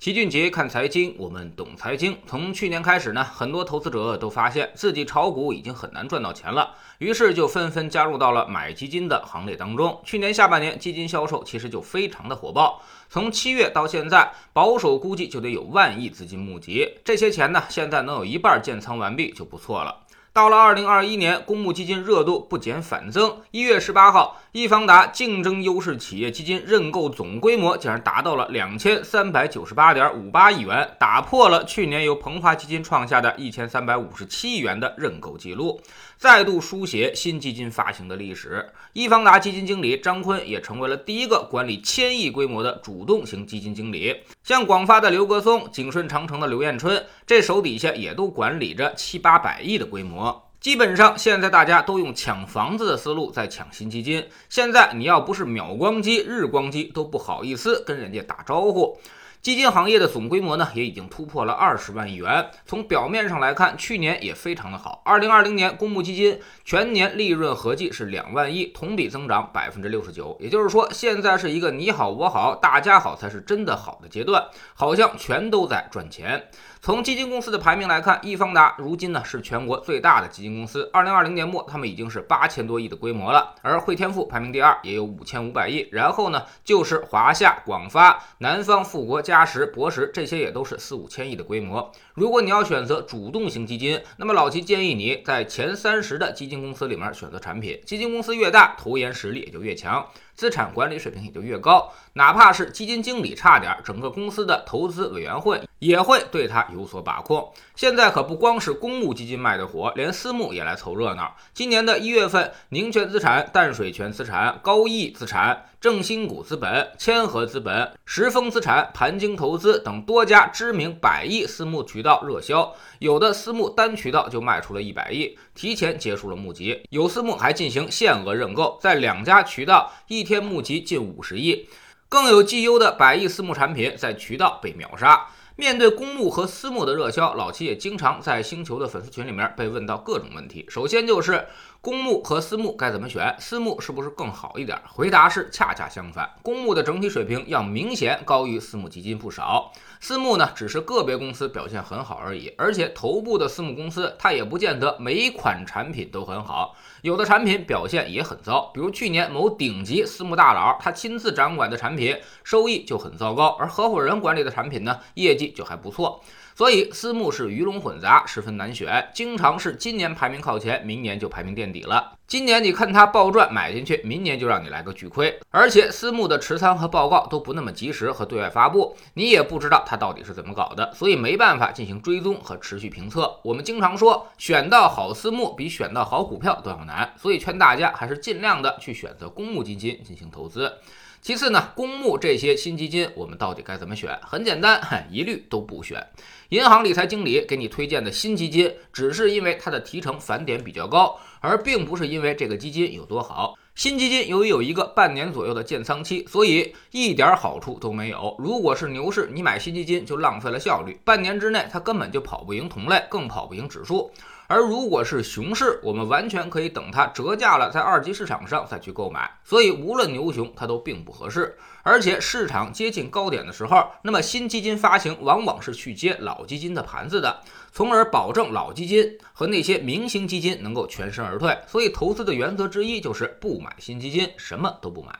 齐俊杰看财经，我们懂财经。从去年开始呢，很多投资者都发现自己炒股已经很难赚到钱了，于是就纷纷加入到了买基金的行列当中。去年下半年基金销售其实就非常的火爆，从七月到现在，保守估计就得有万亿资金募集。这些钱呢，现在能有一半建仓完毕就不错了。到了二零二一年，公募基金热度不减反增。一月十八号，易方达竞争优势企业基金认购总规模竟然达到了两千三百九十八点五八亿元，打破了去年由鹏华基金创下的一千三百五十七亿元的认购记录，再度书写新基金发行的历史。易方达基金经理张坤也成为了第一个管理千亿规模的主动型基金经理。像广发的刘格松、景顺长城的刘彦春，这手底下也都管理着七八百亿的规模。基本上，现在大家都用抢房子的思路在抢新基金。现在你要不是秒光机、日光机，都不好意思跟人家打招呼。基金行业的总规模呢，也已经突破了二十万亿元。从表面上来看，去年也非常的好。二零二零年公募基金全年利润合计是两万亿，同比增长百分之六十九。也就是说，现在是一个你好我好大家好才是真的好的阶段，好像全都在赚钱。从基金公司的排名来看，易方达如今呢是全国最大的基金公司。二零二零年末，他们已经是八千多亿的规模了。而汇添富排名第二，也有五千五百亿。然后呢，就是华夏、广发、南方、富国、嘉实、博时，这些也都是四五千亿的规模。如果你要选择主动型基金，那么老齐建议你在前三十的基金公司里面选择产品。基金公司越大，投研实力也就越强。资产管理水平也就越高，哪怕是基金经理差点，整个公司的投资委员会也会对他有所把控。现在可不光是公募基金卖的火，连私募也来凑热闹。今年的一月份，宁泉资产、淡水泉资产、高毅资产。正新股资本、千和资本、石峰资产、盘鲸投资等多家知名百亿私募渠道热销，有的私募单渠道就卖出了一百亿，提前结束了募集；有私募还进行限额认购，在两家渠道一天募集近五十亿，更有绩优的百亿私募产品在渠道被秒杀。面对公募和私募的热销，老齐也经常在星球的粉丝群里面被问到各种问题。首先就是公募和私募该怎么选，私募是不是更好一点？回答是恰恰相反，公募的整体水平要明显高于私募基金不少。私募呢，只是个别公司表现很好而已，而且头部的私募公司，它也不见得每一款产品都很好，有的产品表现也很糟。比如去年某顶级私募大佬，他亲自掌管的产品收益就很糟糕，而合伙人管理的产品呢，业绩就还不错。所以私募是鱼龙混杂，十分难选，经常是今年排名靠前，明年就排名垫底了。今年你看它暴赚买进去，明年就让你来个巨亏。而且私募的持仓和报告都不那么及时和对外发布，你也不知道它到底是怎么搞的，所以没办法进行追踪和持续评测。我们经常说，选到好私募比选到好股票都要难，所以劝大家还是尽量的去选择公募基金进行投资。其次呢，公募这些新基金，我们到底该怎么选？很简单，一律都不选。银行理财经理给你推荐的新基金，只是因为它的提成返点比较高，而并不是因为这个基金有多好。新基金由于有一个半年左右的建仓期，所以一点好处都没有。如果是牛市，你买新基金就浪费了效率，半年之内它根本就跑不赢同类，更跑不赢指数。而如果是熊市，我们完全可以等它折价了，在二级市场上再去购买。所以无论牛熊，它都并不合适。而且市场接近高点的时候，那么新基金发行往往是去接老基金的盘子的，从而保证老基金和那些明星基金能够全身而退。所以投资的原则之一就是不买新基金，什么都不买。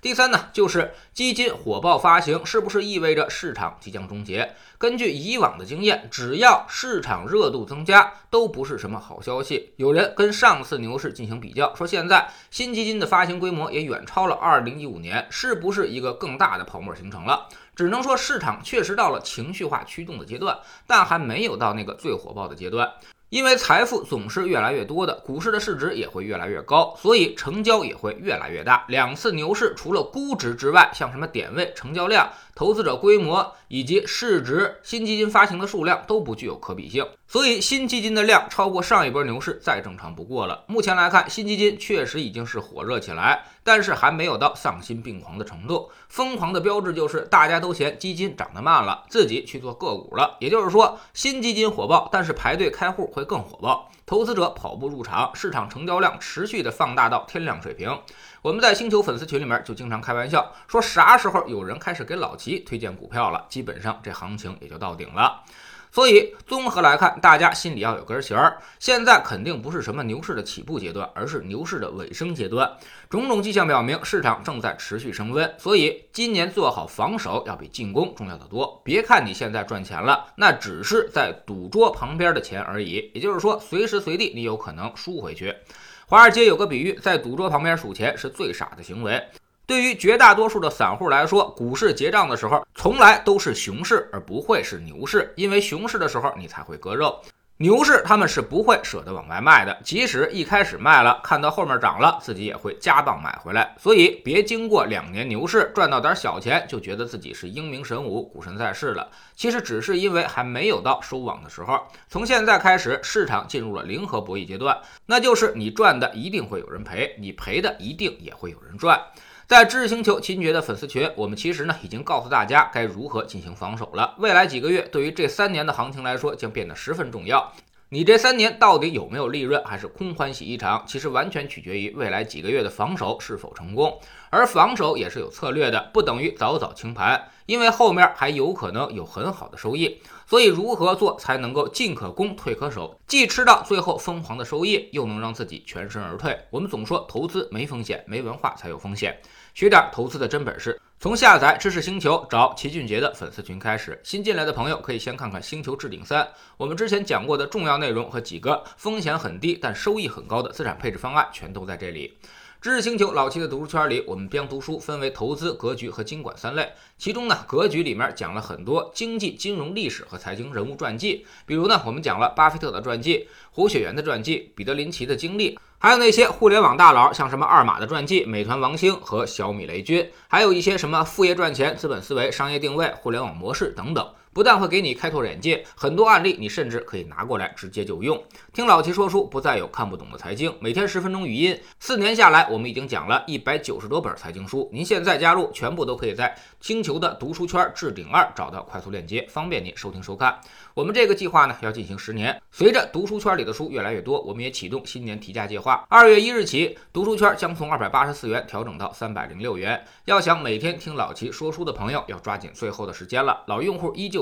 第三呢，就是基金火爆发行，是不是意味着市场即将终结？根据以往的经验，只要市场热度增加，都不是什么好消息。有人跟上次牛市进行比较，说现在新基金的发行规模也远超了2015年，是不是一个更大的泡沫形成了？只能说市场确实到了情绪化驱动的阶段，但还没有到那个最火爆的阶段。因为财富总是越来越多的，股市的市值也会越来越高，所以成交也会越来越大。两次牛市除了估值之外，像什么点位、成交量。投资者规模以及市值、新基金发行的数量都不具有可比性，所以新基金的量超过上一波牛市再正常不过了。目前来看，新基金确实已经是火热起来，但是还没有到丧心病狂的程度。疯狂的标志就是大家都嫌基金涨得慢了，自己去做个股了。也就是说，新基金火爆，但是排队开户会更火爆，投资者跑步入场，市场成交量持续的放大到天量水平。我们在星球粉丝群里面就经常开玩笑说，啥时候有人开始给老齐推荐股票了，基本上这行情也就到顶了。所以综合来看，大家心里要有根弦儿。现在肯定不是什么牛市的起步阶段，而是牛市的尾声阶段。种种迹象表明，市场正在持续升温。所以今年做好防守要比进攻重要的多。别看你现在赚钱了，那只是在赌桌旁边的钱而已。也就是说，随时随地你有可能输回去。华尔街有个比喻，在赌桌旁边数钱是最傻的行为。对于绝大多数的散户来说，股市结账的时候从来都是熊市，而不会是牛市。因为熊市的时候你才会割肉，牛市他们是不会舍得往外卖的。即使一开始卖了，看到后面涨了，自己也会加磅买回来。所以别经过两年牛市赚到点小钱，就觉得自己是英明神武、股神在世了。其实只是因为还没有到收网的时候。从现在开始，市场进入了零和博弈阶段，那就是你赚的一定会有人赔，你赔的一定也会有人赚。在知识星球秦爵的粉丝群，我们其实呢已经告诉大家该如何进行防守了。未来几个月对于这三年的行情来说将变得十分重要。你这三年到底有没有利润，还是空欢喜一场？其实完全取决于未来几个月的防守是否成功。而防守也是有策略的，不等于早早清盘，因为后面还有可能有很好的收益。所以如何做才能够进可攻，退可守，既吃到最后疯狂的收益，又能让自己全身而退？我们总说投资没风险，没文化才有风险。学点投资的真本事，从下载知识星球找齐俊杰的粉丝群开始。新进来的朋友可以先看看《星球置顶三》，我们之前讲过的重要内容和几个风险很低但收益很高的资产配置方案，全都在这里。知识星球老七的读书圈里，我们将读书分为投资、格局和经管三类。其中呢，格局里面讲了很多经济、金融、历史和财经人物传记，比如呢，我们讲了巴菲特的传记、胡雪岩的传记、彼得林奇的经历。还有那些互联网大佬，像什么二马的传记、美团王兴和小米雷军，还有一些什么副业赚钱、资本思维、商业定位、互联网模式等等。不但会给你开拓眼界，很多案例你甚至可以拿过来直接就用。听老齐说书，不再有看不懂的财经。每天十分钟语音，四年下来，我们已经讲了一百九十多本财经书。您现在加入，全部都可以在星球的读书圈置顶二找到快速链接，方便您收听收看。我们这个计划呢，要进行十年。随着读书圈里的书越来越多，我们也启动新年提价计划。二月一日起，读书圈将从二百八十四元调整到三百零六元。要想每天听老齐说书的朋友，要抓紧最后的时间了。老用户依旧。